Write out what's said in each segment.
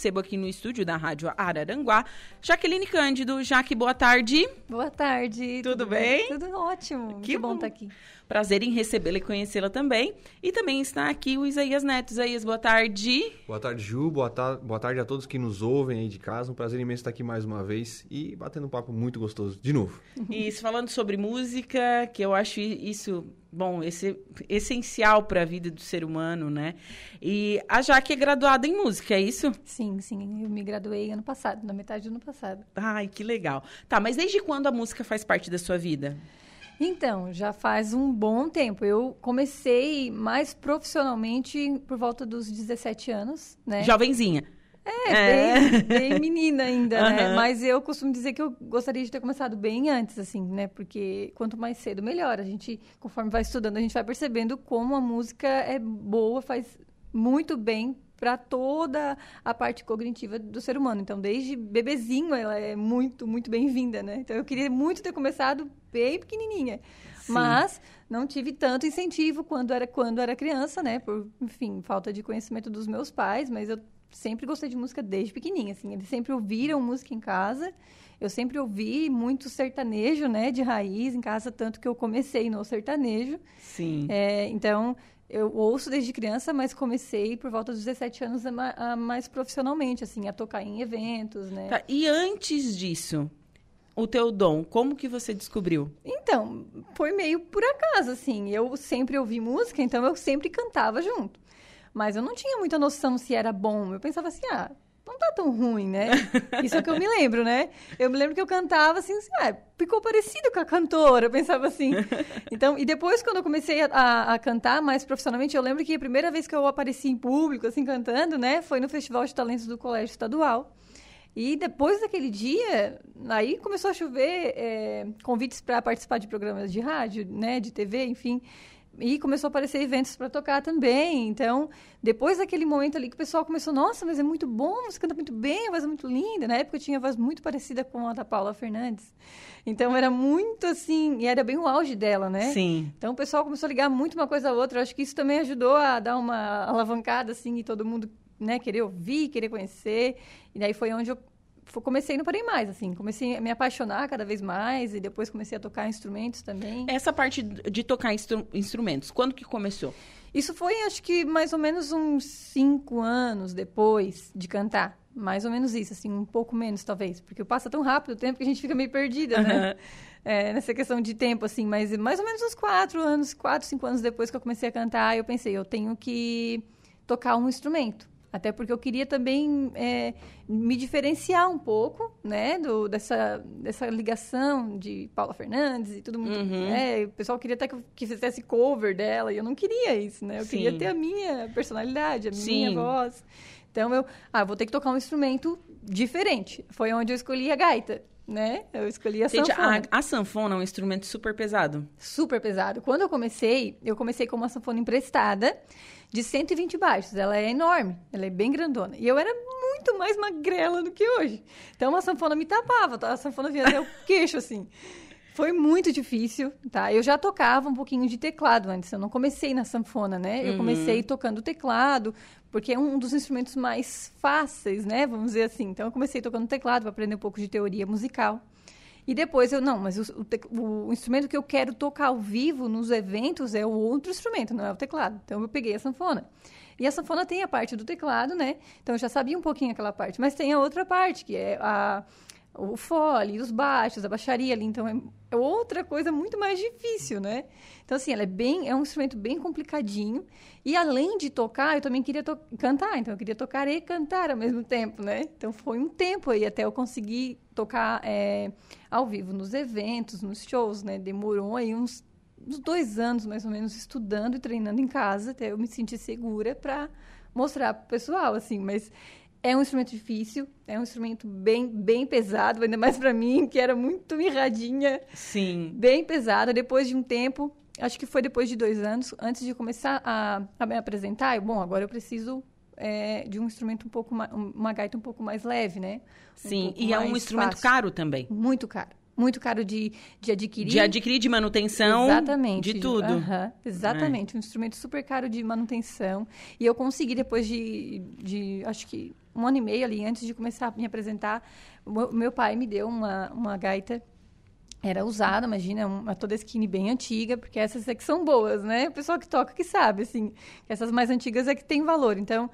recebo aqui no estúdio da Rádio Araranguá Jaqueline Cândido. Jaque, boa tarde. Boa tarde. Tudo, tudo bem? Tudo ótimo. Que bom estar tá aqui. Prazer em recebê-la e conhecê-la também. E também está aqui o Isaías Neto. Isaías, boa tarde. Boa tarde, Ju. Boa, ta boa tarde a todos que nos ouvem aí de casa. Um prazer imenso estar aqui mais uma vez e batendo um papo muito gostoso de novo. Isso, falando sobre música, que eu acho isso bom, esse, essencial para a vida do ser humano, né? E a Jaque é graduada em música, é isso? Sim, sim. Eu me graduei ano passado, na metade do ano passado. Ai, que legal. Tá, mas desde quando a música faz parte da sua vida? Então, já faz um bom tempo. Eu comecei mais profissionalmente por volta dos 17 anos, né? Jovenzinha. É, é. Bem, bem, menina ainda, uhum. né? Mas eu costumo dizer que eu gostaria de ter começado bem antes, assim, né? Porque quanto mais cedo, melhor. A gente, conforme vai estudando, a gente vai percebendo como a música é boa, faz muito bem para toda a parte cognitiva do ser humano. Então, desde bebezinho, ela é muito, muito bem-vinda, né? Então, eu queria muito ter começado bem pequenininha. Sim. Mas não tive tanto incentivo quando era, quando era criança, né? Por, enfim, falta de conhecimento dos meus pais, mas eu sempre gostei de música desde pequenininha, assim. Eles sempre ouviram música em casa. Eu sempre ouvi muito sertanejo, né, de raiz em casa, tanto que eu comecei no sertanejo. Sim. É, então, eu ouço desde criança, mas comecei por volta dos 17 anos a, a mais profissionalmente, assim, a tocar em eventos, né? Tá, e antes disso, o teu dom, como que você descobriu? Então, foi meio por acaso, assim. Eu sempre ouvi música, então eu sempre cantava junto. Mas eu não tinha muita noção se era bom. Eu pensava assim, ah, não tá tão ruim, né? Isso é o que eu me lembro, né? Eu me lembro que eu cantava assim, assim ah, ficou parecido com a cantora, eu pensava assim. Então, e depois quando eu comecei a, a, cantar mais profissionalmente, eu lembro que a primeira vez que eu apareci em público, assim, cantando, né, foi no Festival de Talentos do Colégio Estadual. E depois daquele dia, aí começou a chover é, convites para participar de programas de rádio, né, de TV, enfim. E começou a aparecer eventos para tocar também. Então, depois daquele momento ali que o pessoal começou, nossa, mas é muito bom, você canta muito bem, a voz é muito linda. Na época eu tinha a voz muito parecida com a da Paula Fernandes. Então era muito assim, e era bem o auge dela, né? Sim. Então o pessoal começou a ligar muito uma coisa a outra. Eu acho que isso também ajudou a dar uma alavancada assim e todo mundo, né, querer ouvir, querer conhecer. E daí foi onde eu comecei não parei mais, assim. Comecei a me apaixonar cada vez mais e depois comecei a tocar instrumentos também. Essa parte de tocar instru instrumentos, quando que começou? Isso foi, acho que, mais ou menos uns cinco anos depois de cantar. Mais ou menos isso, assim, um pouco menos, talvez. Porque passa tão rápido o tempo que a gente fica meio perdida, uhum. né? É, nessa questão de tempo, assim. Mas mais ou menos uns quatro anos, quatro, cinco anos depois que eu comecei a cantar, eu pensei, eu tenho que tocar um instrumento. Até porque eu queria também é, me diferenciar um pouco, né, do, dessa, dessa ligação de Paula Fernandes e tudo muito. Uhum. Né, o pessoal queria até que, que fizesse cover dela, e eu não queria isso, né? Eu Sim. queria ter a minha personalidade, a Sim. minha voz. Então eu, ah, vou ter que tocar um instrumento diferente. Foi onde eu escolhi a gaita né? Eu escolhi a Gente, sanfona. A, a, sanfona é um instrumento super pesado. Super pesado. Quando eu comecei, eu comecei com uma sanfona emprestada de 120 baixos. Ela é enorme, ela é bem grandona. E eu era muito mais magrela do que hoje. Então a sanfona me tapava, tá? a sanfona vinha até o queixo, assim. Foi muito difícil, tá? Eu já tocava um pouquinho de teclado antes, eu não comecei na sanfona, né? Eu uhum. comecei tocando teclado, porque é um dos instrumentos mais fáceis, né? Vamos dizer assim. Então, eu comecei tocando teclado para aprender um pouco de teoria musical. E depois eu, não, mas o, o, o, instrumento que eu quero tocar ao vivo nos eventos é o outro instrumento, não é o teclado. Então, eu peguei a sanfona. E a sanfona tem a parte do teclado, né? Então, eu já sabia um pouquinho aquela parte. Mas tem a outra parte, que é a o fole, os baixos, a baixaria ali, então é, é outra coisa muito mais difícil, né? Então assim, ela é bem, é um instrumento bem complicadinho e além de tocar, eu também queria cantar, então eu queria tocar e cantar ao mesmo tempo, né? Então foi um tempo aí até eu conseguir tocar é, ao vivo nos eventos, nos shows, né? Demorou aí uns, uns dois anos mais ou menos estudando e treinando em casa até eu me sentir segura para mostrar pro pessoal, assim, mas é um instrumento difícil, é um instrumento bem, bem pesado, ainda mais para mim, que era muito mirradinha. Sim. Bem pesada. Depois de um tempo, acho que foi depois de dois anos, antes de começar a, a me apresentar, eu, bom, agora eu preciso é, de um instrumento um pouco mais, uma gaita um pouco mais leve, né? Sim, um e é um instrumento fácil. caro também. Muito caro. Muito caro de, de adquirir. De adquirir, de manutenção. Exatamente. De tudo. Exatamente. Um instrumento super caro de manutenção. E eu consegui, depois de, de acho que um ano e meio ali, antes de começar a me apresentar, o meu- pai me deu uma, uma gaita. Era usada, imagina, uma toda skinny bem antiga, porque essas é que são boas, né? O pessoal que toca que sabe, assim. Essas mais antigas é que tem valor. Então,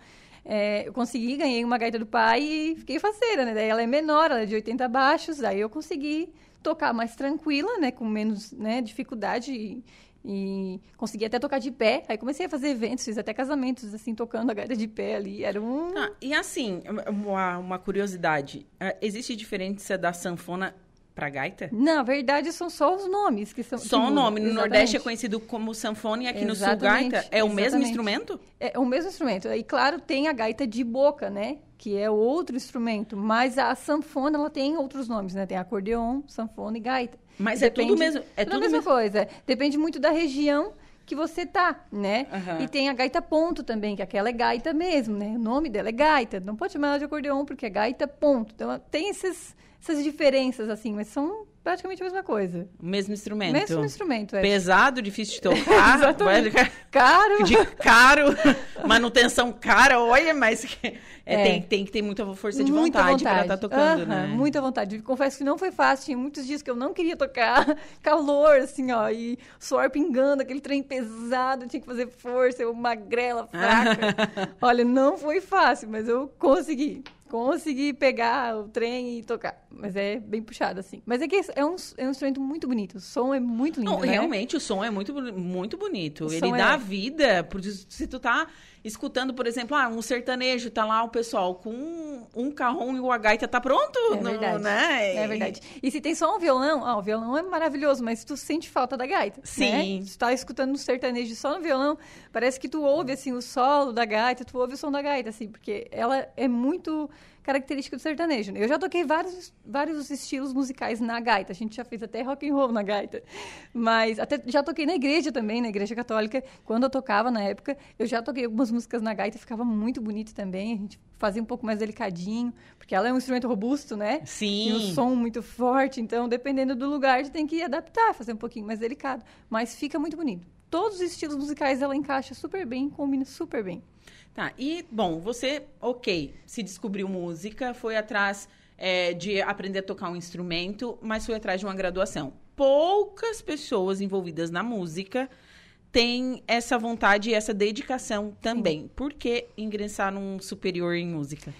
é, eu consegui, ganhei uma gaita do pai e fiquei faceira, né? Daí ela é menor, ela é de 80 baixos, aí eu consegui tocar mais tranquila, né? Com menos né, dificuldade e, e consegui até tocar de pé. Aí comecei a fazer eventos, fiz até casamentos, assim, tocando a gaita de pé ali. Era um... Tá, e assim, uma, uma curiosidade. eh, Existe diferença da sanfona pra gaita? Na verdade, são só os nomes que são. Só o nome. No mudam, Nordeste é exatamente. conhecido como sanfona e aqui no Sul Exatamente, gaita. É o mesmo exatamente. instrumento? É o mesmo instrumento. E claro, tem a gaita de boca, né? Que é outro instrumento. Mas a sanfona, ela tem outros nomes, né? Tem acordeon, sanfona e gaita. Mas é tudo mesmo- é tudo tudo a mesma mesmo- coisa. Depende muito da região que você tá, né? Aham. E tem a gaita ponto também, que aquela é gaita mesmo, né? O nome dela é gaita. Não pode chamar ela de acordeon, porque é gaita ponto. Então, tem esses, essas diferenças, assim, mas são praticamente a mesma coisa. O mesmo instrumento. Mesmo instrumento, é. Pesado, difícil de tocar. Exatamente. vai- Caro. De caro, manutenção cara, olha, mas é, É. Tem, tem que ter muita força de Muita vontade, para estar tocando, Aham, né? Muita vontade. Confesso que não foi fácil. Tinha muitos dias que eu não queria tocar. Calor, assim, ó. E suor pingando, aquele trem pesado. Tinha que fazer força. Eu magrela, fraca. Olha, não foi fácil, mas eu consegui. Consegui pegar o trem e tocar. Mas é bem puxado, assim. Mas é que é um, é um instrumento muito bonito. O som é muito lindo, Não, né? realmente o som é muito, muito bonito. O Ele dá é- vida. por Se tu tá escutando, por exemplo, ah, um sertanejo, tá lá o pessoal com um, um carrão e o gaita tá pronto. É verdade. né? É verdade. E se tem só um violão, ó, o violão é maravilhoso, mas tu sente falta da gaita. Sim. Né? Tu tá escutando um sertanejo só no violão, parece que tu ouve, assim, o solo da gaita, tu ouve o som da gaita, assim, porque ela é muito característica do sertanejo. né? Eu já toquei vários, vários estilos musicais na gaita. A gente já fez até rock and roll na gaita. Mas até já toquei na igreja também, na igreja católica. Quando eu tocava na época, eu já toquei algumas músicas na gaita, ficava muito bonito também. A gente fazia um pouco mais delicadinho, porque ela é um instrumento robusto, né? Sim. E o som muito forte, então dependendo do lugar, você tem que adaptar, fazer um pouquinho mais delicado. Mas fica muito bonito. Todos os estilos musicais ela encaixa super bem, combina super bem. Tá, e, bom, você, ok, se descobriu música, foi atrás é, de aprender a tocar um instrumento, mas foi atrás de uma graduação. Poucas pessoas envolvidas na música têm essa vontade e essa dedicação também. Por que ingressar num superior em música?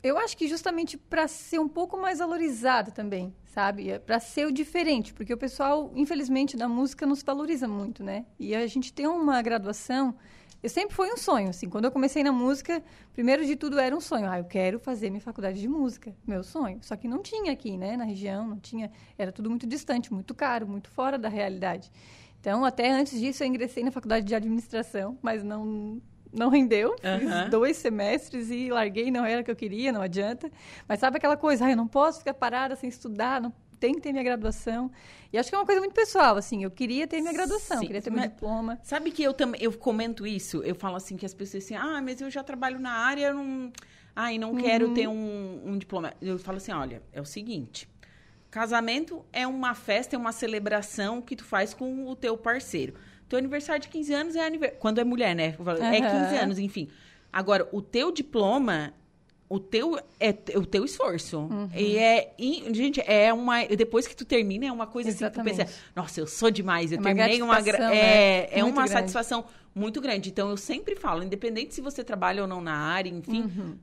Eu acho que justamente para ser um pouco mais valorizado também, sabe? Para ser o diferente, porque o pessoal, infelizmente, da música não se valoriza muito, né? E a gente tem uma graduação. Eu sempre foi um sonho, assim. Quando eu comecei na música, primeiro de tudo era um sonho. Ah, eu quero fazer minha faculdade de música, meu sonho. Só que não tinha aqui, né? Na região, não tinha. Era tudo muito distante, muito caro, muito fora da realidade. Então, até antes disso, eu ingressei na faculdade de administração, mas não não rendeu. Fiz dois semestres e larguei, não era o que eu queria, não adianta. Mas sabe aquela coisa, ah, eu não posso ficar parada sem estudar, não tem que ter minha graduação. E acho que é uma coisa muito pessoal, assim, eu queria ter minha graduação, Sim, queria ter meu diploma. Sabe que eu também eu comento isso, eu falo assim que as pessoas assim, ah, mas eu já trabalho na área, eu não, ai, não quero ter um, um diploma. Eu falo assim, olha, é o seguinte, casamento é uma festa, é uma celebração que tu faz com o teu parceiro. Teu aniversário de 15 anos é aniversário, quando é mulher, né? É 15 Aham. anos, enfim. Agora, o teu diploma o teu é o teu esforço. Uhum. E é, e, gente, é uma depois que tu termina é uma coisa assim que tu pensa, Exatamente. nossa, eu sou demais, eu É terminei uma gra- é, né? é Muito uma grande. satisfação muito grande. Então eu sempre falo, independente se você trabalha ou não na área, enfim,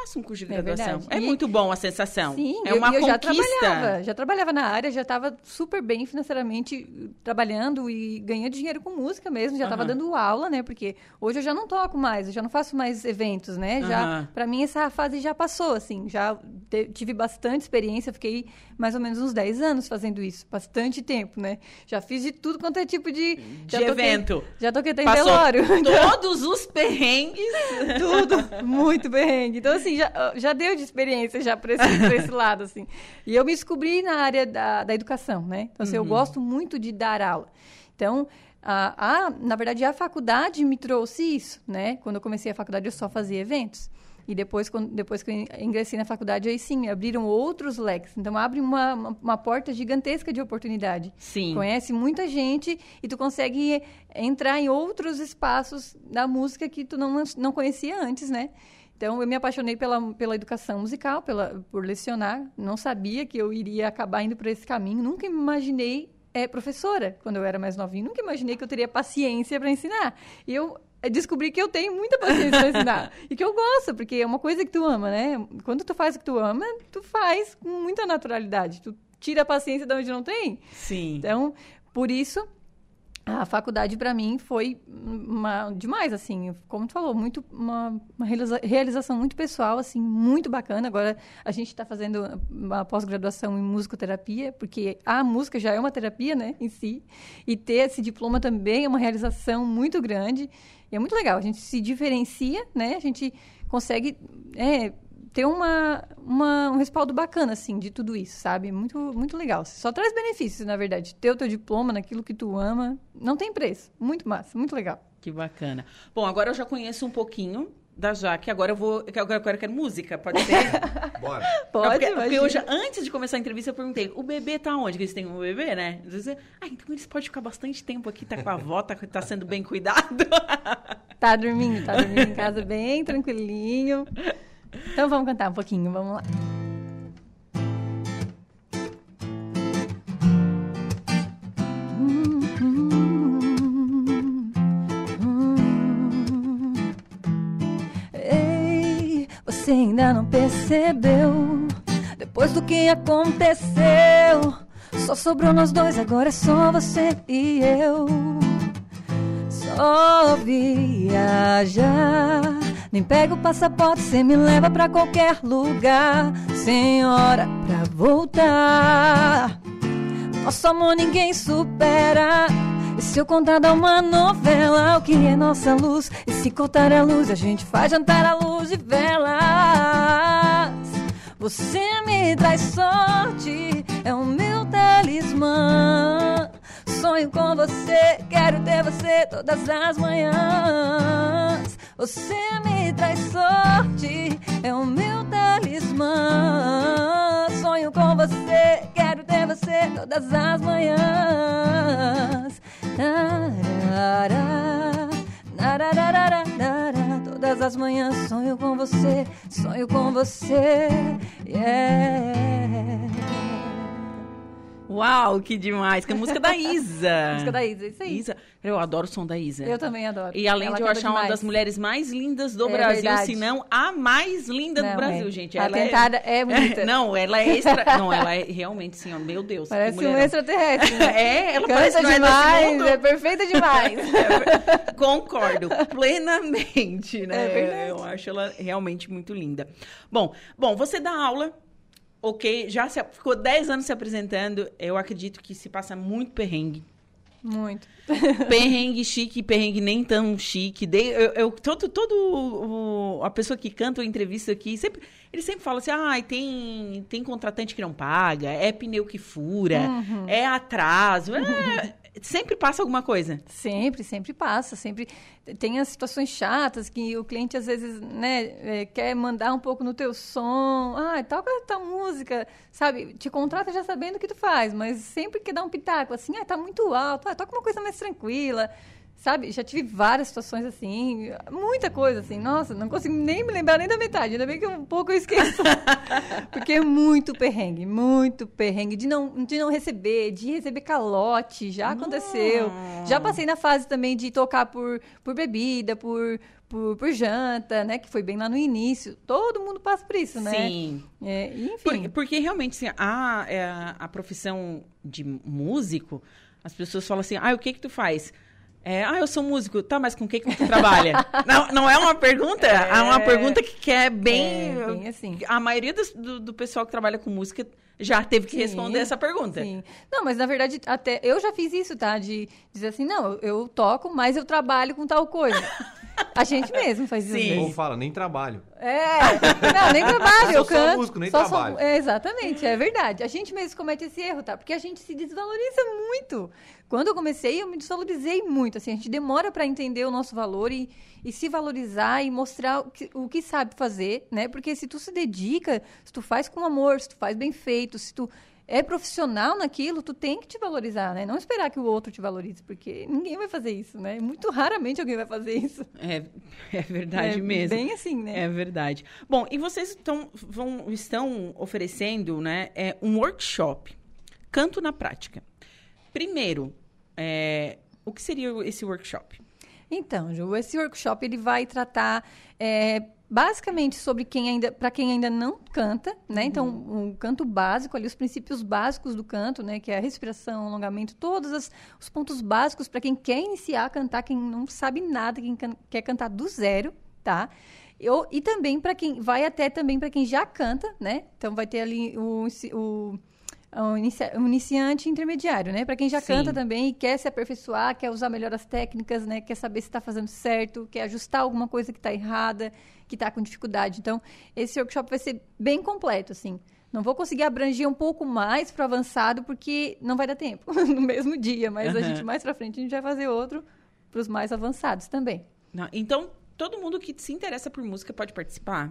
faça um curso de É graduação. É, E- muito bom a sensação. Sim, é eu, uma eu já conquista. trabalhava, já trabalhava na área, já estava super bem financeiramente trabalhando e ganhando dinheiro com música mesmo, já estava Aham. dando aula, né? Porque hoje eu já não toco mais, eu já não faço mais eventos, né? Já, Aham. para mim essa fase já passou, assim, já te- tive bastante experiência, fiquei mais ou menos uns 10 anos fazendo isso, bastante tempo, né? Já fiz de tudo quanto é tipo de De já toquei- evento. Já toquei até em velório. todos os perrengues. Tudo, muito perrengue. Então, assim, já, já deu de experiência já para esse, esse lado, assim. E eu me descobri na área da, da educação, né? Então, assim, eu gosto muito de dar aula. Então, a, a, na verdade, a faculdade me trouxe isso, né? Quando eu comecei a faculdade, eu só fazia eventos. E depois, quando, depois que eu ingressei na faculdade, aí sim, abriram outros leques. Então, abre uma, uma, uma porta gigantesca de oportunidade. Sim. Conhece muita gente e tu consegue entrar em outros espaços da música que tu não, não conhecia antes, né? Então, eu me apaixonei pela, pela educação musical, pela, por lecionar. Não sabia que eu iria acabar indo por esse caminho. Nunca me imaginei é, professora quando eu era mais novinha. Nunca imaginei que eu teria paciência para ensinar. E eu descobri que eu tenho muita paciência para ensinar. e que eu gosto, porque é uma coisa que tu ama, né? Quando tu faz o que tu ama, tu faz com muita naturalidade. Tu tira a paciência de onde não tem. Sim. Então, por isso, a faculdade para mim foi uma, demais, assim, como tu falou, muito uma, uma realiza, realização muito pessoal, assim, muito bacana. Agora a gente está fazendo uma pós-graduação em musicoterapia, porque a música já é uma terapia, né, em si, e ter esse diploma também é uma realização muito grande. E é muito legal, a gente se diferencia, né? A gente consegue é, ter uma, uma, um respaldo bacana, assim, de tudo isso, sabe? Muito, muito legal. Só traz benefícios, na verdade. Ter o teu diploma naquilo que tu ama, não tem preço. Muito massa, muito legal. Que bacana. Bom, agora eu já conheço um pouquinho da Jaque, agora eu vou. Agora, eu quero música, pode ser? Bora. Pode, porque, porque imagina. eu já, antes de começar a entrevista, eu perguntei: o bebê tá onde? Que eles têm um bebê, né? Ah, então eles podem ficar bastante tempo aqui, tá com a avó, tá, tá sendo bem cuidado. Tá dormindo, tá dormindo em casa bem tranquilinho. Então vamos cantar um pouquinho, vamos lá. Ei, você ainda não percebeu? Depois do que aconteceu, só sobrou nós dois, agora é só você e eu. Só viajar. Nem pega o passaporte, cê me leva pra qualquer lugar. Sem hora pra voltar. Nosso amor ninguém supera. E se eu contar dar uma novela, o que é nossa luz? E se cortar a luz, a gente faz jantar à luz de velas. Você me traz sorte, é o meu talismã. Sonho com você, quero ter você todas as manhãs. Você me traz sorte, é o meu talismã. Sonho com você, quero ter você todas as manhãs. Todas as manhãs sonho com você, sonho com você. Yeah. Uau, que demais! Que é a música da Isa. Música da Isa, isso aí. Isa. Eu adoro o som da Isa. Eu também adoro. E além Ela de eu achar uma demais. das mulheres mais lindas do É Brasil, verdade. se não a mais linda do Não, Brasil, é. gente. A Ela tentada é... é bonita. Não, ela é extra. não, ela é realmente, sim, ó, meu Deus. Parece um extraterrestre. né? É, ela Canta parece é demais, é perfeita demais. Concordo plenamente, né? É verdade. Eu acho ela realmente muito linda. Bom, bom, você dá aula, ok? Já se- ficou 10 anos se apresentando. Eu acredito que se passa muito perrengue. Muito. perrengue chique, perrengue nem tão chique. Dei- eu, eu- todo, todo o- a pessoa que canta ou entrevista aqui, sempre, ele sempre fala assim: ah, tem, tem contratante que não paga, é pneu que fura, Uhum. é atraso. é- sempre passa alguma coisa. Sempre, sempre passa, sempre tem as situações chatas que o cliente às vezes, né, é, quer mandar um pouco no teu som, ah, toca tua música, sabe? Te contrata já sabendo o que tu faz, mas sempre que dá um pitaco assim, ah, tá muito alto, toca uma coisa mais tranquila. Sabe, já tive várias situações assim, muita coisa assim. Nossa, não consigo nem me lembrar nem da metade. Ainda bem que um pouco eu esqueço. Porque é muito perrengue, muito perrengue de não, de não receber, de receber calote, já aconteceu. Já passei na fase também de tocar por, por bebida, por, por, por janta, né? Que foi bem lá no início. Todo mundo passa por isso, né? Sim. É, Por- enfim. porque realmente, assim, a, é, a profissão de músico, as pessoas falam assim, ah, o que que tu faz? É, ah, eu sou músico. Tá, mas com o que que tu trabalha? não, não é uma pergunta? É, uma pergunta que quer bem... É, bem assim. A maioria dos- do, do pessoal que trabalha com música já teve que Sim, responder essa pergunta. Sim. Não, mas na verdade, até eu já fiz isso, tá? De dizer assim, não, eu toco, mas eu trabalho com tal coisa. A gente mesmo faz isso. Sim. vezes. Ou fala, nem trabalho. É, não, nem trabalho, eu Sou só canto. músico, nem só sou- trabalho. é, exatamente, é verdade. A gente mesmo comete esse erro, tá? Porque a gente se desvaloriza muito. Quando eu comecei, eu me desvalorizei muito. Assim, a gente demora para entender o nosso valor e, e se valorizar e mostrar o que, o que sabe fazer, né? Porque se tu se dedica, se tu faz com amor, se tu faz bem feito, se tu é profissional naquilo, tu tem que te valorizar, né? Não esperar que o outro te valorize, porque ninguém vai fazer isso, né? Muito raramente alguém vai fazer isso. É, é verdade é mesmo. Bem assim, né? É verdade. Bom, e vocês estão, vão, estão oferecendo né, é, um workshop, Canto na Prática. Primeiro, é, o que seria esse workshop? Então, Ju, esse workshop ele vai tratar é, basicamente sobre quem ainda, para quem ainda não canta, né? Então, um canto básico ali, os princípios básicos do canto, né? Que é a respiração, alongamento, todos as- os pontos básicos para quem quer iniciar a cantar, quem não sabe nada, quem can- quer cantar do zero, tá? Eu, e também para quem vai até também para quem já canta, né? Então vai ter ali o, o um inicia- um iniciante intermediário, né? Para quem já Sim. canta também e quer se aperfeiçoar, quer usar melhor as técnicas, né? Quer saber se está fazendo certo, quer ajustar alguma coisa que está errada, que está com dificuldade. Então, esse workshop vai ser bem completo, assim. Não vou conseguir abranger um pouco mais para avançado, porque não vai dar tempo no mesmo dia. Mas a Aham. gente, mais para frente, a gente vai fazer outro para os mais avançados também. Não, Então, todo mundo que se interessa por música pode participar?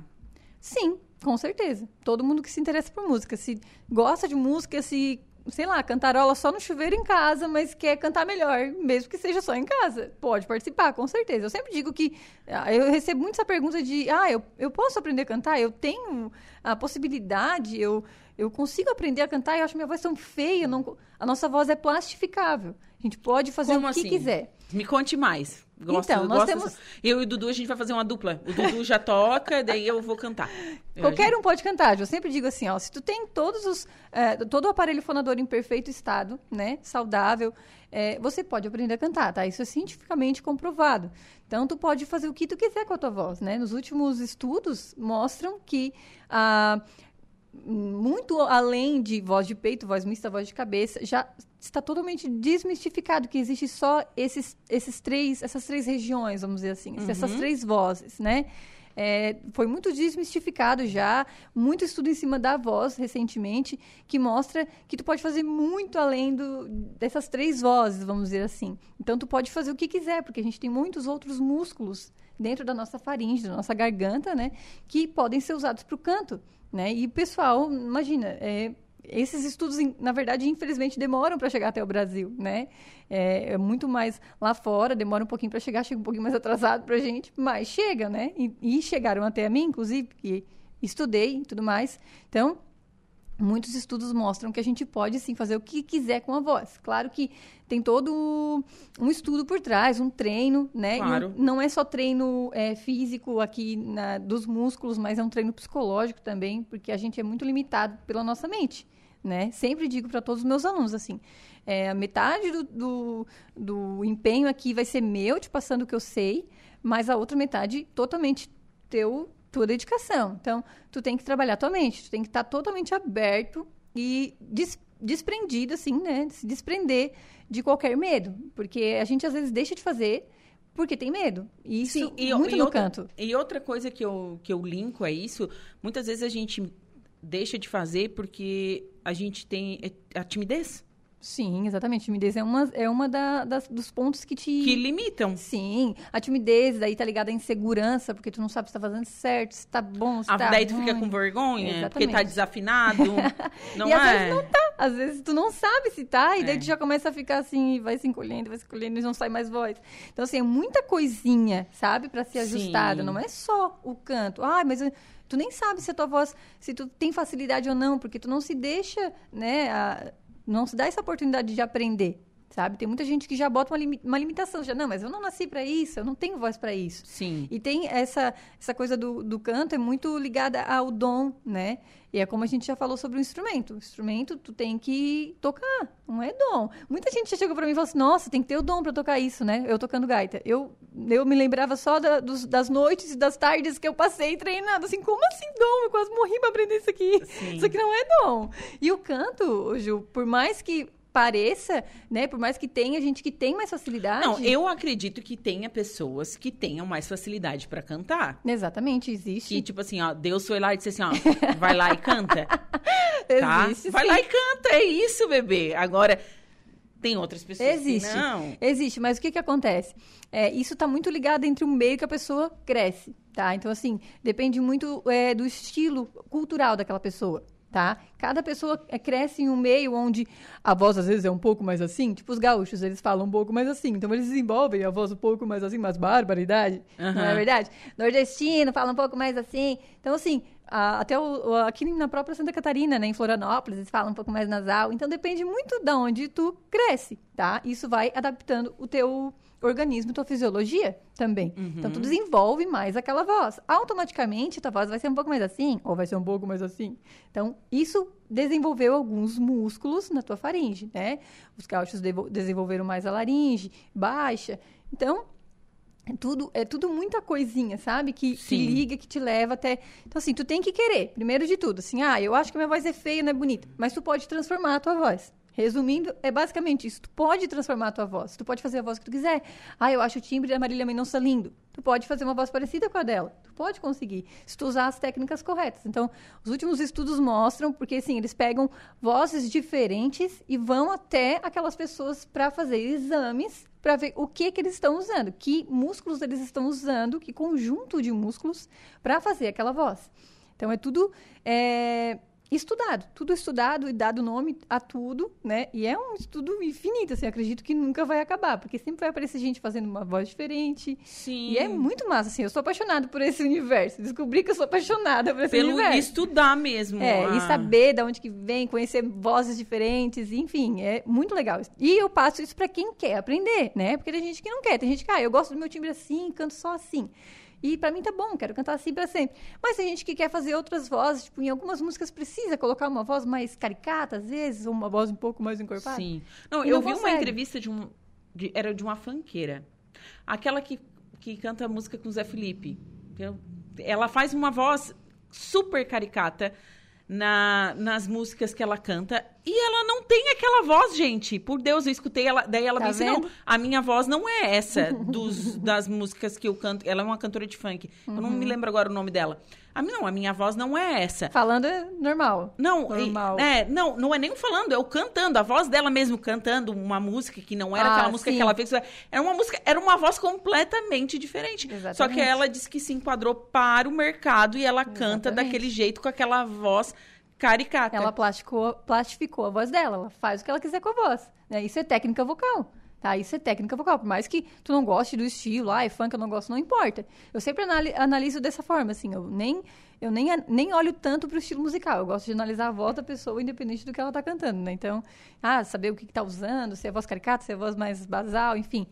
Sim, com certeza. Todo mundo que se interessa por música, se gosta de música, se, sei lá, cantarola só no chuveiro em casa, mas quer cantar melhor, mesmo que seja só em casa, pode participar, com certeza. Eu sempre digo que ah, eu recebo muito essa pergunta de, ah, eu, eu posso aprender a cantar? Eu tenho a possibilidade, eu, eu consigo aprender a cantar, eu acho minha voz tão feia, não a nossa voz é plastificável. A gente pode fazer Como o que assim? quiser. Me conte mais. Gosto, Então, nós gosto temos- dessa- Eu e o Dudu, a gente vai fazer uma dupla. O Dudu já toca, daí eu vou cantar. Eu- Qualquer um pode cantar. Eu sempre digo assim, ó, se tu tem todos os, é, todo o aparelho fonador em perfeito estado, né, saudável, é, você pode aprender a cantar, tá? Isso é cientificamente comprovado. Então, tu pode fazer o que tu quiser com a tua voz, né? Nos últimos estudos mostram que ah, muito além de voz de peito, voz mista, voz de cabeça, já está totalmente desmistificado que existe só esses, esses três, essas três regiões, vamos dizer assim, essas três vozes, né? É, foi muito desmistificado já, muito estudo em cima da voz recentemente, que mostra que tu pode fazer muito além do, dessas três vozes, vamos dizer assim. Então, tu pode fazer o que quiser, porque a gente tem muitos outros músculos dentro da nossa faringe, da nossa garganta, né, que podem ser usados para o canto, né? E pessoal, imagina, é, esses estudos, na verdade, infelizmente, demoram para chegar até o Brasil, né? É, é muito mais lá fora, demora um pouquinho para chegar, chega um pouquinho mais atrasado para a gente, mas chega, né? E, e chegaram até a mim, inclusive, que estudei e tudo mais. Então, muitos estudos mostram que a gente pode sim fazer o que quiser com a voz. Claro que tem todo um estudo por trás, um treino, né? Claro. não é só treino é, físico aqui na- dos músculos, mas é um treino psicológico também, porque a gente é muito limitado pela nossa mente, né? Sempre digo para todos os meus alunos assim, é, a metade do, do, do empenho aqui vai ser meu, te passando o que eu sei, mas a outra metade totalmente teu tua dedicação. Então, tu tem que trabalhar tua mente, tu tem que estar totalmente aberto e des- desprendido, assim, né? Se desprender de qualquer medo. Porque a gente, às vezes, deixa de fazer porque tem medo. E isso Sim, e, muito e no outra, canto. E outra coisa que eu, que eu linko a isso, muitas vezes a gente deixa de fazer porque a gente tem é, a timidez Sim, exatamente. Timidez é uma, é uma da- das, dos pontos que te... que limitam. Sim, a timidez daí tá ligada à insegurança, porque tu não sabe se tá fazendo certo, se tá bom, se Ah, tá daí tu fica com vergonha, porque Exatamente. tá desafinado. não E às é? vezes não tá. Às vezes tu não sabe se tá, e daí É. tu já começa a ficar assim, vai se encolhendo, vai se encolhendo e não sai mais voz. Então, assim, é muita coisinha, sabe, pra ser ajustada. Não é só o canto. Ai, mas eu- tu nem sabe se a tua voz, se tu tem facilidade ou não, porque tu não se deixa, né, a- não se dá essa oportunidade de aprender. Sabe? Tem muita gente que já bota uma, limi- uma limitação, já, não, mas eu não nasci pra isso, eu não tenho voz pra isso. Sim. E tem essa, essa coisa do, do canto, é muito ligada ao dom, né? E é como a gente já falou sobre o instrumento. O instrumento, tu tem que tocar, não é dom. Muita gente já chegou pra mim e falou assim, nossa, tem que ter o dom pra tocar isso, né? Eu tocando gaita. Eu, eu me lembrava só da- dos- das noites e das tardes que eu passei treinando. Assim, como assim dom? Eu quase morri pra aprender isso aqui. Sim. Isso aqui não é dom. E o canto, Ju, por mais que pareça, né? Por mais que tenha gente que tem mais facilidade. Não, eu acredito que tenha pessoas que tenham mais facilidade pra cantar. Exatamente, existe. Que, tipo assim, ó, Deus foi lá e disse assim, ó, vai lá e canta. tá? Existe, Vai sim. lá e canta, é isso, bebê. Agora, tem outras pessoas Existe. que não. Existe, mas o que que acontece? É, isso está muito ligado entre o meio que a pessoa cresce, tá? Então, assim, depende muito é, do estilo cultural daquela pessoa, tá? Cada pessoa é, cresce em um meio onde a voz, às vezes, é um pouco mais assim. Tipo, os gaúchos, eles falam um pouco mais assim. Então, eles desenvolvem a voz um pouco mais assim, mais barbaridade. Não é verdade? Nordestino fala um pouco mais assim. Então, assim, a- até o- aqui na própria Santa Catarina, né, em Florianópolis, eles falam um pouco mais nasal. Então, depende muito de onde tu cresce, tá? Isso vai adaptando o teu organismo, tua fisiologia também. Então, tu desenvolve mais aquela voz. Automaticamente, tua voz vai ser um pouco mais assim, ou vai ser um pouco mais assim. Então, isso desenvolveu alguns músculos na tua faringe, né? Os devo- desenvolveram mais a laringe, baixa. Então, é tudo, é tudo muita coisinha, sabe? Que, Sim. liga, que te leva até. Então, assim, tu tem que querer, primeiro de tudo. Assim, ah, eu acho que minha voz é feia, não é bonita. Mas tu pode transformar a tua voz. Resumindo, é basicamente isso. Tu pode transformar a tua voz. Tu pode fazer a voz que tu quiser. Ah, eu acho o timbre da Marília Mendonça lindo. Tu pode fazer uma voz parecida com a dela. Tu pode conseguir, se tu usar as técnicas corretas. Então, os últimos estudos mostram, porque assim, eles pegam vozes diferentes e vão até aquelas pessoas para fazer exames para ver o que que eles estão usando, que músculos eles estão usando, que conjunto de músculos para fazer aquela voz. Então, é tudo é, estudado, tudo estudado e dado nome a tudo, né? E é um estudo infinito, assim, acredito que nunca vai acabar, porque sempre vai aparecer gente fazendo uma voz diferente. Sim. E é muito massa, assim, eu sou apaixonada por esse universo. Descobri que eu sou apaixonada por esse Pelo universo. estudar mesmo. É, ah. e saber de onde que vem, conhecer vozes diferentes, enfim, é muito legal. E eu passo isso pra quem quer aprender, né? Porque tem gente que não quer, tem gente que, ah, eu gosto do meu timbre assim, canto só assim. E pra mim tá bom, quero cantar assim pra sempre. Mas tem gente que quer fazer outras vozes, tipo, em algumas músicas precisa colocar uma voz mais caricata, às vezes, ou uma voz um pouco mais encorpada. Sim. Não, E eu não vi uma consegue. entrevista de um. de- era de uma fanqueira. Aquela que, que canta música com o Zé Felipe. Ela faz uma voz super caricata na, nas músicas que ela canta. E ela não tem aquela voz, gente. Por Deus, eu escutei ela. Daí ela Tá disse: não, vendo? a minha voz não é essa dos, das músicas que eu canto. Ela é uma cantora de funk. Eu não Uhum. me lembro agora o nome dela. A, mim- não, a minha voz não é essa. Falando é normal. Não, Normal. é, não, não é nem o falando, é o cantando, a voz dela mesmo cantando uma música que não era Ah, aquela música sim. que ela fez, era uma música, era uma voz completamente diferente. Só Exatamente. que ela disse que se enquadrou para o mercado e ela canta Exatamente. daquele jeito com aquela voz caricata. Ela plasticou, plastificou a voz dela, ela faz o que ela quiser com a voz. Né? Isso é técnica vocal. Tá, isso é técnica vocal. Por mais que tu não goste do estilo, ah, é funk, eu não gosto, não importa. Eu sempre anali- analiso dessa forma, assim, eu nem, eu nem, nem olho tanto pro estilo musical. Eu gosto de analisar a voz da pessoa, independente do que ela tá cantando, né? Então, ah, saber o que, que tá usando, se é voz caricata, se é voz mais basal, enfim.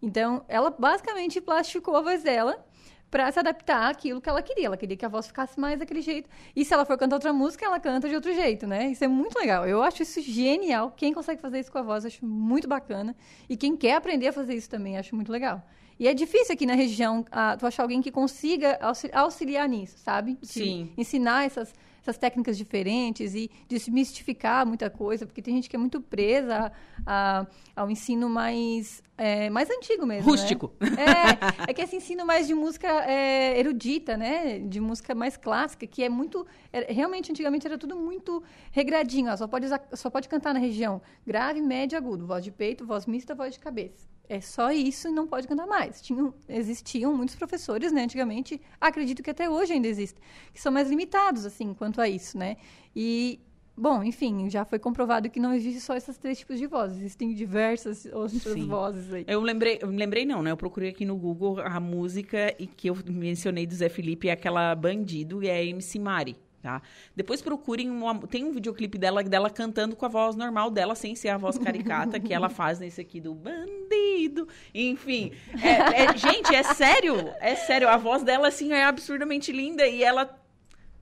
Então, ela basicamente plastificou a voz dela pra se adaptar àquilo que ela queria. Ela queria que a voz ficasse mais daquele jeito. E se ela for cantar outra música, ela canta de outro jeito, né? Isso é muito legal. Eu acho isso genial. Quem consegue fazer isso com a voz, acho muito bacana. E quem quer aprender a fazer isso também, acho muito legal. E é difícil aqui na região ah, tu achar alguém que consiga auxi- auxiliar nisso, sabe? De Sim. Ensinar essas, essas técnicas diferentes e desmistificar muita coisa, porque tem gente que é muito presa a- a- ao ensino mais, é, mais antigo mesmo. né? Rústico. É, é que esse ensino mais de música é, erudita, né? De música mais clássica, que é muito. é- realmente, antigamente era tudo muito regradinho. Ó, só, pode usar- só pode cantar na região grave, médio e agudo. Voz de peito, voz mista, voz de cabeça. É só isso e não pode cantar mais. Tinham, existiam muitos professores, né? Antigamente, acredito que até hoje ainda existem, que são mais limitados, assim, quanto a isso, né? E. Bom, enfim, já foi comprovado que não existe só esses três tipos de vozes. Existem diversas outras Sim. vozes aí. Eu lembrei, eu lembrei não, né? Eu procurei aqui no Google a música e que eu mencionei do Zé Felipe é aquela Bandido e é a MC Mari, tá? Depois procurem, uma- tem um videoclipe dela, dela cantando com a voz normal dela, sem ser a voz caricata que ela faz nesse aqui do Bandido. Enfim, é- é- gente, é sério, é sério. A voz dela, assim, é absurdamente linda e ela,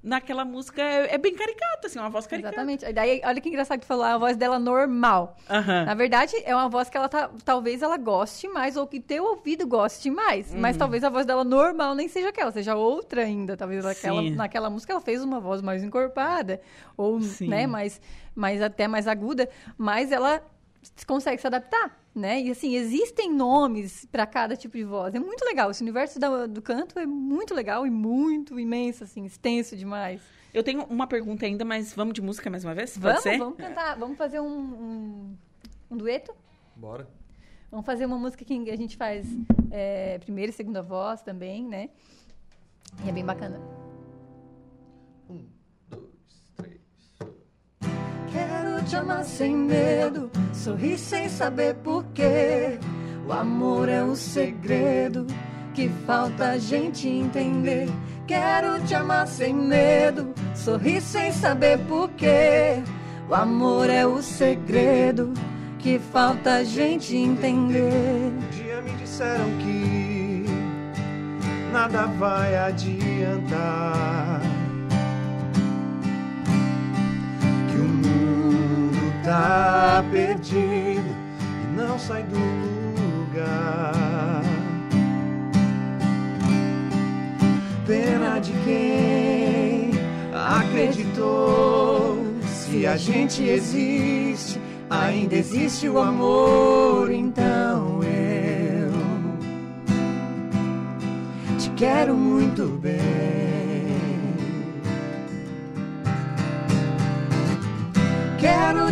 naquela música, é, é bem caricata, assim, uma voz caricata. Exatamente. Aí Daí, olha que engraçado que tu falou, a voz dela normal. Aham. Na verdade, é uma voz que ela tá, talvez ela goste mais, ou que teu ouvido goste mais. Mas Uhum. talvez a voz dela normal nem seja aquela, seja outra ainda. Talvez aquela, Sim. naquela música ela fez uma voz mais encorpada, ou Sim. né, mais, mais até mais aguda, mas ela consegue se adaptar, né? E assim, existem nomes para cada tipo de voz. É muito legal. Esse universo da- do canto é muito legal e muito imenso, assim, extenso demais. Eu tenho uma pergunta ainda, mas vamos de música mais uma vez? Pode Vamos, ser? vamos cantar, vamos fazer um, um, um dueto? Bora. Vamos fazer uma música que a gente faz é, primeira e segunda voz também, né? E é bem bacana. Te amar sem medo, sorrir sem saber porquê. O amor é o segredo que falta a gente entender. Quero te amar sem medo, sorrir sem saber porquê. O amor é o segredo que falta a gente entender. Um dia me disseram que nada vai adiantar. Tá perdido e não sai do lugar. Pena de quem acreditou. Se a gente existe, ainda existe o amor, então eu te quero muito bem.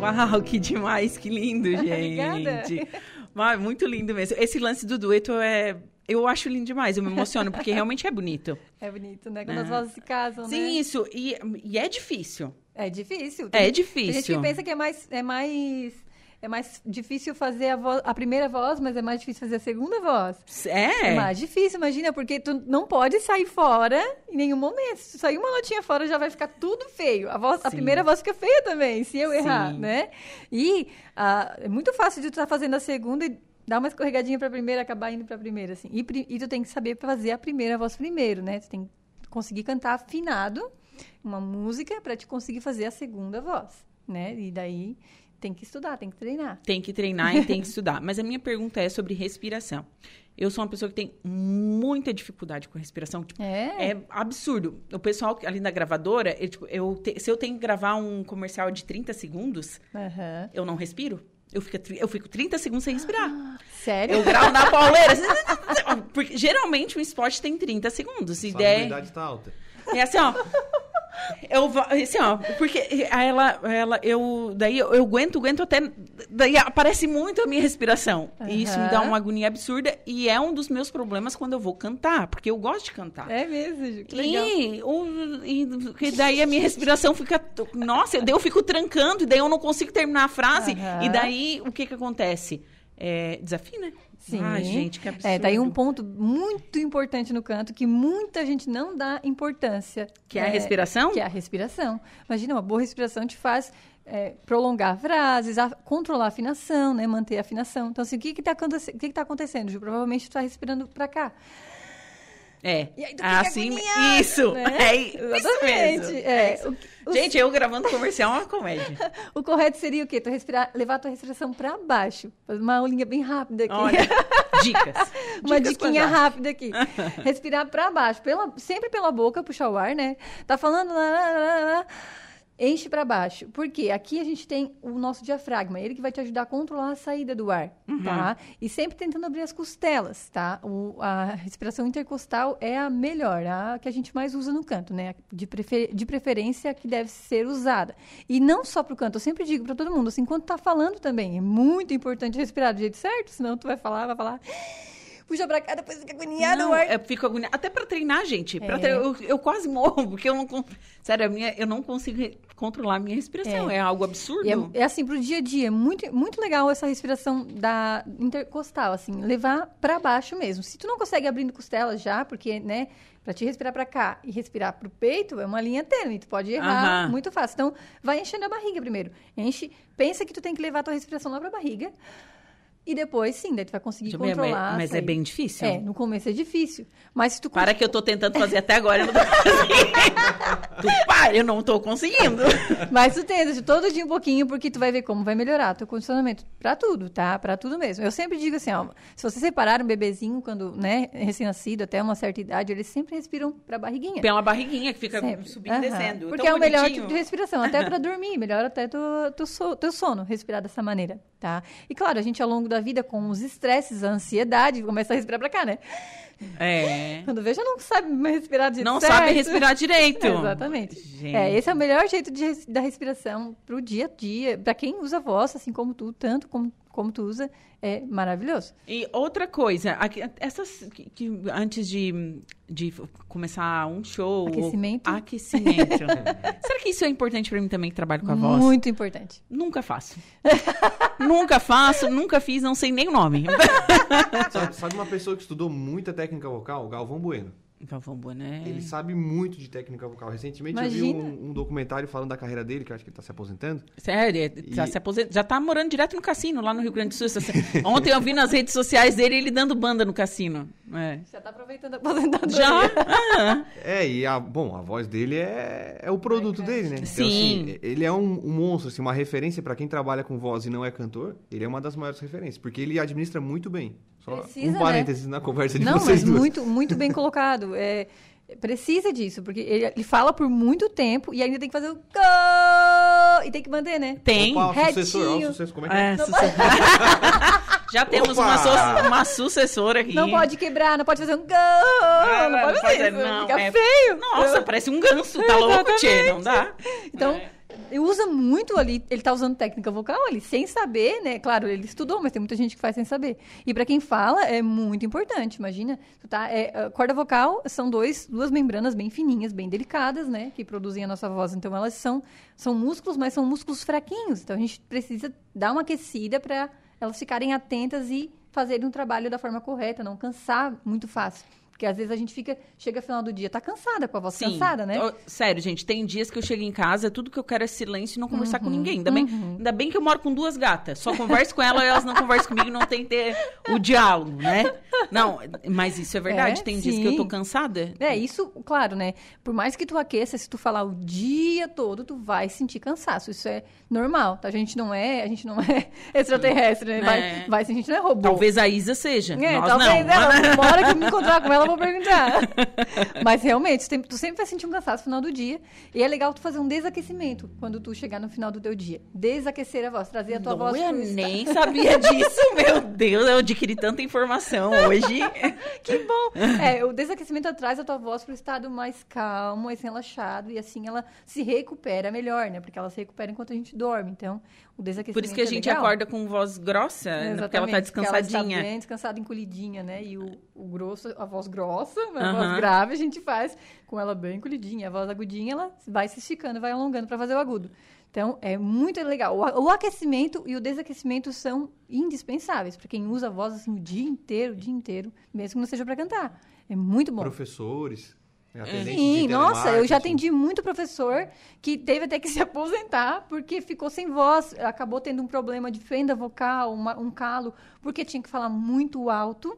Uau, que demais, que lindo, Obrigada. gente. Muito lindo mesmo. Esse lance do dueto é. Eu acho lindo demais, eu me emociono, porque realmente é bonito. É bonito, né? Quando Ah. as vozes se casam, Sim, né? isso. E, e é difícil. É difícil. É Tem difícil. gente que pensa que é mais, é mais, é mais difícil fazer a, voz, a primeira voz, mas é mais difícil fazer a segunda voz. É É. mais difícil, imagina, porque tu não pode sair fora em nenhum momento. Se tu sair uma notinha fora, já vai ficar tudo feio. A, voz, a primeira voz fica feia também, se eu errar, Sim. né? E ah, é muito fácil de tu estar fazendo a segunda e dar uma escorregadinha pra primeira, acabar indo pra primeira, assim. E, e tu tem que saber fazer a primeira voz primeiro, né? Tu tem que conseguir cantar afinado uma música pra te conseguir fazer a segunda voz, né? E daí tem que estudar, tem que treinar. Tem que treinar e tem que estudar. Mas a minha pergunta é sobre respiração. Eu sou uma pessoa que tem muita dificuldade com respiração. Tipo, É. É absurdo. O pessoal ali da gravadora, eu, tipo, eu te- se eu tenho que gravar um comercial de 30 segundos, Aham. eu não respiro. Eu fico, eu fico 30 segundos sem respirar. Sério? Eu gravo na pauleira. Porque geralmente o spot tem 30 segundos. E Sua habilidade tá alta. é assim, ó. Eu assim, ó, porque ela, ela, eu, daí eu, eu aguento, aguento até, daí aparece muito a minha respiração. E isso me dá uma agonia absurda e é um dos meus problemas quando eu vou cantar, porque eu gosto de cantar. É mesmo, que legal. E, o- e daí a minha respiração fica. Nossa, daí eu fico trancando, e daí eu não consigo terminar a frase. Aham. E daí o que que acontece? É, desafina. Sim. Ai, gente, que absurdo. É, tá aí um ponto muito importante no canto que muita gente não dá importância. Que é a respiração? Que é a respiração. Imagina, uma boa respiração te faz é, prolongar frases, a- controlar a afinação, né? Manter a afinação. Então, assim, o que que tá, aconte- o que que tá acontecendo, Ju? Provavelmente tu tá respirando pra cá. É. E aí tu fica assim, agoniado, isso. né? É isso mesmo. É. isso. O- o- Gente, eu gravando comercial é uma comédia. O correto seria o quê? Tu respirar, levar a tua respiração pra baixo. Fazer uma aulinha bem rápida aqui. Olha, dicas. Uma Dicas diquinha rápida aqui. Respirar pra baixo, pela- sempre pela boca, puxar o ar, né? Tá falando. lá, lá, lá, lá, enche pra baixo. Por quê? Aqui a gente tem o nosso diafragma, ele que vai te ajudar a controlar a saída do ar, tá? E sempre tentando abrir as costelas, tá? O- a respiração intercostal é a melhor, a que a gente mais usa no canto, né? De, prefer- de preferência, a que deve ser usada. E não só pro canto, eu sempre digo pra todo mundo, assim, enquanto tá falando também, é muito importante respirar do jeito certo, senão tu vai falar, vai falar puxa pra cá, depois fica agoniada. Não, o eu fico agoniada. Até pra treinar, gente. Pra É. tre- eu, eu quase morro, porque eu não... Sério, a minha, eu não consigo controlar a minha respiração. É, É. algo absurdo. É, é assim, pro dia a dia, é muito, muito legal essa respiração da intercostal, assim, levar pra baixo mesmo. Se tu não consegue abrindo costelas já, porque, né, pra te respirar pra cá e respirar pro peito, é uma linha tênue, tu pode errar Aham. muito fácil. Então, vai enchendo a barriga primeiro. Enche, pensa que tu tem que levar a tua respiração lá pra barriga. E depois, sim, daí tu vai conseguir Deixa controlar. mas, é bem difícil. É, no começo é difícil. Mas se tu Para que eu tô tentando fazer até agora, eu não tô conseguindo. tu eu não tô conseguindo. Mas tu tenta todo dia um pouquinho, porque tu vai ver como vai melhorar teu condicionamento. Pra tudo, tá? Pra tudo mesmo. Eu sempre digo assim, ó, se você separar um bebezinho quando, né, recém-nascido, até uma certa idade, eles sempre respiram pra barriguinha. Pela barriguinha que fica Sempre. subindo e Aham. descendo. Porque Tão é o melhor bonitinho. tipo de respiração, até pra dormir, melhora até teu, teu, so- teu sono, respirar dessa maneira, tá? E claro, a gente ao longo da vida, com os estresses, a ansiedade, começa a respirar pra cá, né? É. Quando vê, já não sabe respirar de Não sabe respirar direito. Exatamente. Gente. É, esse é o melhor jeito de da respiração pro dia a dia. Pra quem usa voz, assim como tu, tanto como, como tu usa, é maravilhoso. E outra coisa, aqui- essas que, que antes de, de começar um show. ou- Aquecimento. Aquecimento. Será que isso é importante pra mim também que trabalho com a voz? Muito importante. Nunca faço. nunca faço, nunca fiz, não sei nem o nome. Sabe, sabe uma pessoa que estudou muita técnica vocal? O Galvão Bueno. Galvão Bueno, é... Ele sabe muito de técnica vocal. Recentemente eu vi Imagina. um, um documentário falando da carreira dele, que eu acho que ele tá se aposentando. Sério, ele tá E- se aposent- já tá morando direto no cassino, lá no Rio Grande do Sul. Ontem eu vi nas redes sociais dele ele dando banda no cassino. É. Já tá aproveitando a aposentadoria. Já? É, e a, bom, a voz dele é, é o produto dele, né? Então, Sim. assim, ele é um, um monstro, assim, uma referência pra quem trabalha com voz e não é cantor. Ele é uma das maiores referências, porque ele administra muito bem. Só Precisa, um né? parênteses na conversa de Não, vocês mas duas. muito, muito bem colocado. É, precisa disso, porque ele, ele fala por muito tempo e ainda tem que fazer o go e tem que manter, né? Tem. Opa, sucessor, sucessor, como é que é? É, suce- Já temos uma, su- uma sucessora aqui. Não pode quebrar, não pode fazer um go, Ah, não, pode fazer não, fica é- feio. Nossa, parece um ganso, tá louco, tchê? Não dá? Então, É. ele usa muito ali, ele tá usando técnica vocal ali, sem saber, né? Claro, ele estudou, mas tem muita gente que faz sem saber. E pra quem fala, é muito importante, imagina. Tu tá, é, corda vocal são dois, duas membranas bem fininhas, bem delicadas, né? Que produzem a nossa voz. Então, elas são, são músculos, mas são músculos fraquinhos. Então, a gente precisa dar uma aquecida pra elas ficarem atentas e fazerem um trabalho da forma correta, não cansar muito fácil. Porque às vezes a gente fica, chega no final do dia, tá cansada, com a voz cansada, né? Ó, Sério, gente, tem dias que eu chego em casa, tudo que eu quero é silêncio e não conversar Uhum, com ninguém. Ainda, bem, ainda bem que eu moro com duas gatas. Só converso com elas e elas não conversam comigo, não tem que ter o diálogo, né? Não, mas isso é verdade. É, tem dias que eu tô sim. cansada. É, isso, claro, né? Por mais que tu aqueça, se tu falar o dia todo, tu vai sentir cansaço. Isso é normal, tá? A gente não é, a gente não é extraterrestre, né? Vai, É. vai, a gente não é robô. Talvez a Isa seja. É, Nós talvez não. ela, uma hora que eu me encontrar com ela, eu vou perguntar. Mas realmente, tu, sempre vai sentir um cansaço no final do dia. E é legal tu fazer um desaquecimento quando tu chegar no final do teu dia. Desaquecer a voz, trazer a tua Não, voz eu nem sabia disso, meu Deus. Eu adquiri tanta informação hoje. Que bom! É, o desaquecimento traz a tua voz para o estado mais calmo, mais relaxado, e assim ela se recupera melhor, né? Porque ela se recupera enquanto a gente dorme. Então, o desaquecimento Por isso que a é gente legal. acorda com voz grossa, né? porque ela tá Exatamente, porque ela está descansadinha. bem descansada, encolhidinha, né? E o, o grosso, a voz grossa, a voz grave, a gente faz com ela bem encolhidinha. A voz agudinha, ela vai se esticando, vai alongando para fazer o agudo. Então, é muito legal. O, o aquecimento e o desaquecimento são indispensáveis para quem usa a voz assim o dia inteiro, o dia inteiro, mesmo que não seja para cantar. É muito bom. Professores, Sim, nossa, eu já atendi muito professor que teve até que se aposentar porque ficou sem voz, acabou tendo um problema de fenda vocal, uma- um calo, porque tinha que falar muito alto.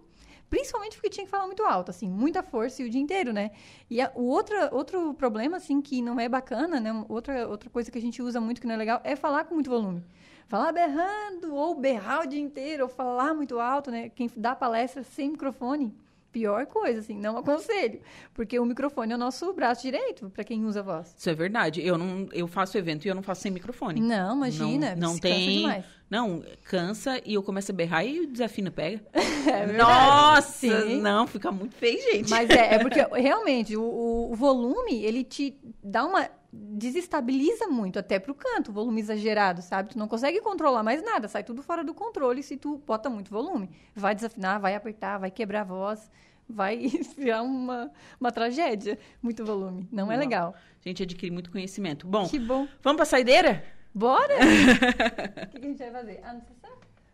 Principalmente porque tinha que falar muito alto, assim, muita força e o dia inteiro, né? E a- o outra, outro problema, assim, que não é bacana, né? Outra, outra coisa que a gente usa muito que não é legal é falar com muito volume. Falar berrando, ou berrar o dia inteiro, ou falar muito alto, né? Quem dá palestra sem microfone, pior coisa, assim, não aconselho. Porque o microfone é o nosso braço direito, para quem usa a voz. Isso é verdade. Eu não, eu faço evento e eu não faço sem microfone. Não, imagina, Não, não tem. demais. Não, cansa e eu começo a berrar e o desafio pega. É. Nossa, Sim. não, fica muito feio, gente. Mas é, é porque realmente o- o volume, ele te dá uma desestabiliza muito até pro canto, volume exagerado, sabe? Tu não consegue controlar mais nada, sai tudo fora do controle se tu bota muito volume. Vai desafinar, vai apertar, vai quebrar a voz, vai virar uma, uma tragédia. Muito volume. Não é Uau. legal. A gente adquire muito conhecimento. Bom, Que bom. vamos pra saideira? Bora? o que que a gente vai fazer? Anunciação?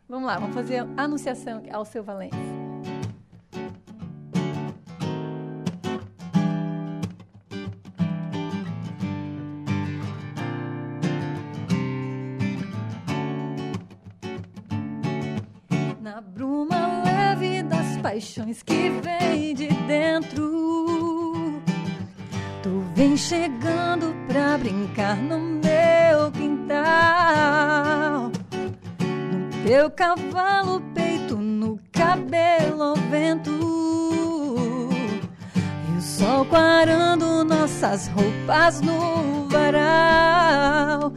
Vamos lá, vamos fazer a anunciação ao seu Valência. Paixões que vem de dentro, tu vem chegando pra brincar no meu quintal. No teu cavalo, peito, no cabelo vento. E o sol quarando nossas roupas no varal.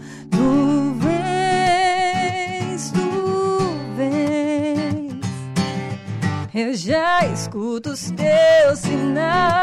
Eu já escuto os teus sinais.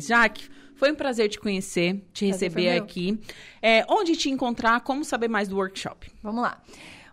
Demais. Jaque, foi um prazer te conhecer, te Prazer receber aqui. É, onde te encontrar, como saber mais do workshop? Vamos lá.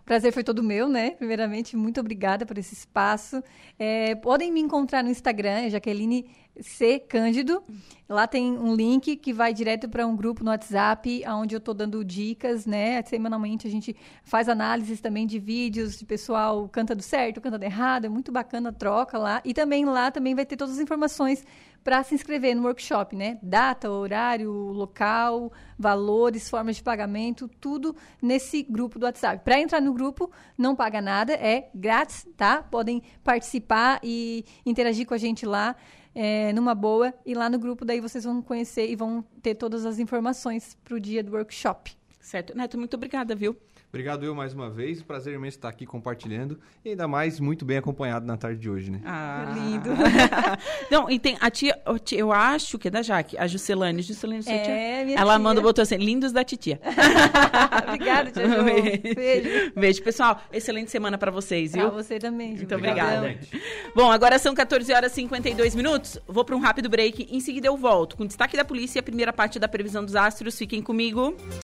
O prazer foi todo meu, né? Primeiramente, muito obrigada por esse espaço. É, podem me encontrar no Instagram, é Jaqueline C. Cândido. Lá tem um link que vai direto para um grupo no WhatsApp, onde eu estou dando dicas, né? Semanalmente a gente faz análises também de vídeos de pessoal cantando certo, cantando errado. É muito bacana a troca lá. E também lá também vai ter todas as informações para se inscrever no workshop, né? Data, horário, local, valores, formas de pagamento, tudo nesse grupo do WhatsApp. Para entrar no grupo, não paga nada, é grátis, tá? Podem participar e interagir com a gente lá. é, numa boa, e lá no grupo daí vocês vão conhecer e vão ter todas as informações para o dia do workshop. Certo? Neto, muito obrigada, viu? Obrigado eu mais uma vez. Prazer imenso estar aqui compartilhando. E ainda mais muito bem acompanhado na tarde de hoje, né? Ah, lindo. Não, e tem a tia, a tia- eu acho que é da Jaque, a Juscelane. Juscelane, sua É, tia? minha Ela tia. manda, botou assim, lindos da titia. Obrigada, tia Jo. Beijo. Beijo, pessoal. Excelente semana pra vocês, Pra viu? você também. Ju. Muito obrigada. Bom, agora são 14 horas e 52 minutos. Vou para um rápido break. Em seguida eu volto com destaque da polícia e a primeira parte da previsão dos astros. Fiquem comigo.